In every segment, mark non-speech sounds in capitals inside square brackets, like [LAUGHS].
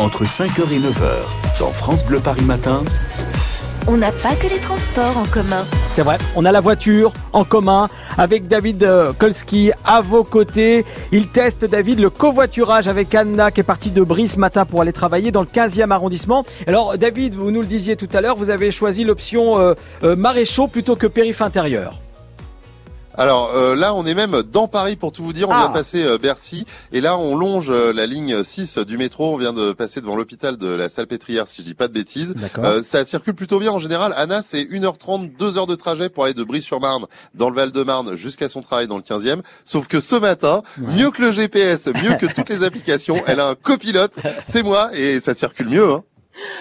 entre 5h et 9h, dans France Bleu Paris Matin. On n'a pas que les transports en commun. C'est vrai, on a la voiture en commun avec David euh, Kolski à vos côtés. Il teste, David, le covoiturage avec Anna qui est partie de Brie ce matin pour aller travailler dans le 15e arrondissement. Alors, David, vous nous le disiez tout à l'heure, vous avez choisi l'option euh, euh, maréchaux plutôt que périph' intérieur. Alors euh, là, on est même dans Paris pour tout vous dire. On vient de passer euh, Bercy et là, on longe euh, la ligne 6 du métro. On vient de passer devant l'hôpital de la Salpêtrière, si je dis pas de bêtises. ça circule plutôt bien en général. Anna, c'est 1h30, 2 heures de trajet pour aller de Brie-sur-Marne dans le Val-de-Marne jusqu'à son travail dans le 15e. Sauf que ce matin, mieux que le GPS, mieux que toutes les applications, [LAUGHS] elle a un copilote. C'est moi et ça circule mieux. Hein.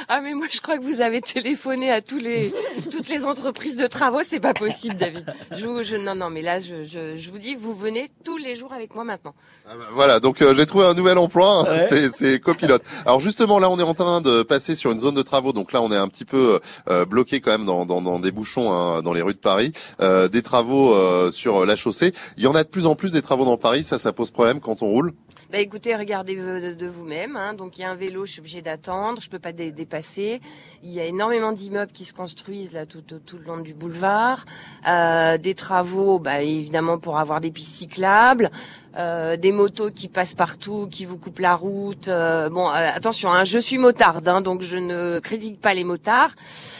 Ah mais moi je crois que vous avez téléphoné à tous les toutes les entreprises de travaux, c'est pas possible David. Je, je, non non mais là je, je, je, vous dis vous venez tous les jours avec moi maintenant. Ah bah voilà donc euh, j'ai trouvé un nouvel emploi, [LAUGHS] hein. c'est copilote. Alors justement là on est en train de passer sur une zone de travaux donc là on est un petit peu euh, bloqué quand même dans, dans, dans des bouchons hein, dans les rues de Paris, euh, des travaux euh, sur la chaussée. Il y en a de plus en plus des travaux dans Paris, ça ça pose problème quand on roule. Bah écoutez, regardez de, vous-même. Hein. Donc il y a un vélo, je suis obligée d'attendre, je peux pas dépasser. Il y a énormément d'immeubles qui se construisent là tout, tout, le long du boulevard. Euh, des travaux, bah, évidemment pour avoir des pistes cyclables. Euh, des motos qui passent partout, qui vous coupent la route. Euh, bon, euh, attention, hein, je suis motarde, hein, donc je ne critique pas les motards,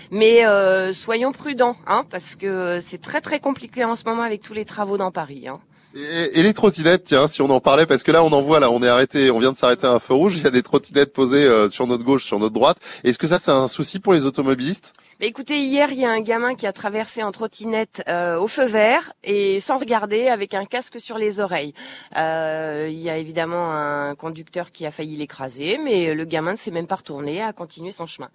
mais euh, soyons prudents, hein, parce que c'est très très compliqué en ce moment avec tous les travaux dans Paris. Hein. Et, les trottinettes, tiens, si on en parlait, parce que là on en voit, là on est arrêté, on vient de s'arrêter à un feu rouge, il y a des trottinettes posées euh, sur notre gauche, sur notre droite. Est-ce que ça c'est un souci pour les automobilistes? Bah, écoutez, hier, il y a un gamin qui a traversé en trottinette euh, au feu vert et sans regarder, avec un casque sur les oreilles. Euh, il y a évidemment un conducteur qui a failli l'écraser, mais le gamin ne s'est même pas retourné, a continué son chemin.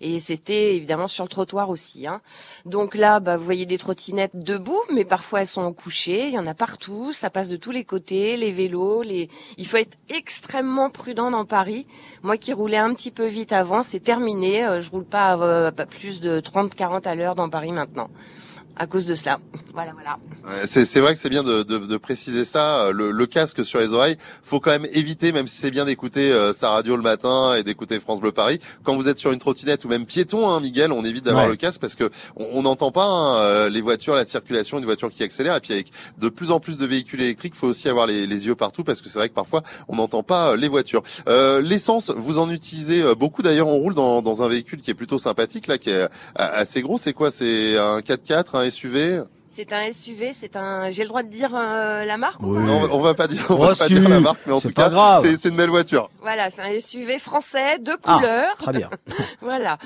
Et c'était évidemment sur le trottoir aussi. Hein. Donc là, bah, vous voyez des trottinettes debout, mais parfois elles sont couchées. Il y en a partout, ça passe de tous les côtés, les vélos. Les... Il faut être extrêmement prudent dans Paris. Moi qui roulais un petit peu vite avant, c'est terminé. Euh, je roule pas à plus de de 30-40 à l'heure dans Paris maintenant à cause de cela. Voilà, voilà. c'est vrai que c'est bien de, de, de, préciser ça. Le, le, casque sur les oreilles, faut quand même éviter, même si c'est bien d'écouter euh, sa radio le matin et d'écouter France Bleu Paris. Quand vous êtes sur une trottinette ou même piéton, hein, Miguel, on évite d'avoir le casque parce que on n'entend pas hein, euh, les voitures, la circulation, une voiture qui accélère. Et puis avec de plus en plus de véhicules électriques, faut aussi avoir les, les yeux partout parce que c'est vrai que parfois on n'entend pas euh, les voitures. L'essence, vous en utilisez beaucoup. D'ailleurs, on roule dans, dans un véhicule qui est plutôt sympathique là, qui est assez gros. C'est quoi? C'est un 4x4, un SUV c'est un SUV, c'est un. J'ai le droit de dire euh, la marque oui. non, on va pas dire, on va pas dire la marque, mais en tout cas, c'est une belle voiture. Voilà, c'est un SUV français de ah, couleur. très bien. [LAUGHS] voilà,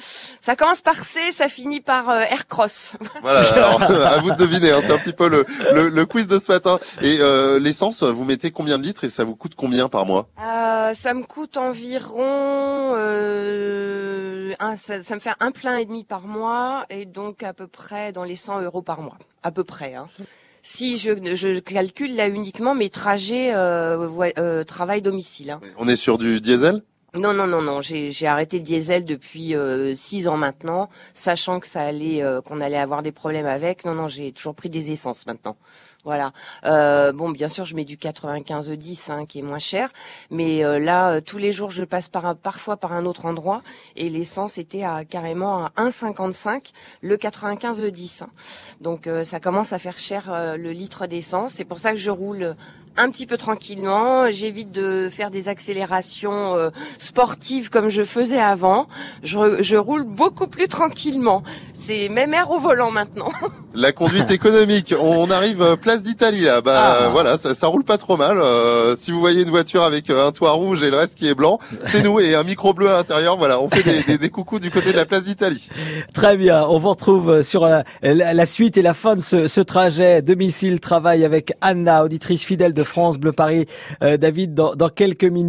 ça commence par C, ça finit par euh, Aircross. voilà, alors, [LAUGHS] à vous de deviner. Hein, c'est un petit peu le, le, le, quiz de ce matin. Et euh, l'essence, vous mettez combien de litres et ça vous coûte combien par mois? Euh, Ça me coûte environ. Ça, me fait un plein et demi par mois et donc à peu près dans les 100 euros par mois à peu près. Hein. Si je, calcule là uniquement mes trajets euh, euh, travail-domicile. Hein. On est sur du diesel? Non, non, non, non. J'ai arrêté le diesel depuis euh, six ans maintenant, sachant que ça allait, euh, qu'on allait avoir des problèmes avec. Non, non, j'ai toujours pris des essences maintenant. Voilà. Euh, bon, bien sûr, je mets du 95 10 hein, qui est moins cher, mais euh, là, tous les jours, je passe par un, parfois par un autre endroit et l'essence était à carrément à 1,55 le 95 10. Hein. Donc, ça commence à faire cher le litre d'essence. C'est pour ça que je roule un petit peu tranquillement. J'évite de faire des accélérations euh, sportives comme je faisais avant. Je, je roule beaucoup plus tranquillement. C'est même air au volant maintenant. [LAUGHS] La conduite économique. On arrive euh, place d'Italie là. Bah ah. voilà, ça, ça, roule pas trop mal. Euh, si vous voyez une voiture avec un toit rouge et le reste qui est blanc, c'est nous et un micro bleu à l'intérieur. Voilà, on fait des, des, des, coucous du côté de la place d'Italie. [LAUGHS] Très bien. On vous retrouve sur la, la, suite et la fin de ce, ce trajet domicile travail avec Anna, auditrice fidèle de France Bleu Paris. Euh, David, dans, dans quelques minutes.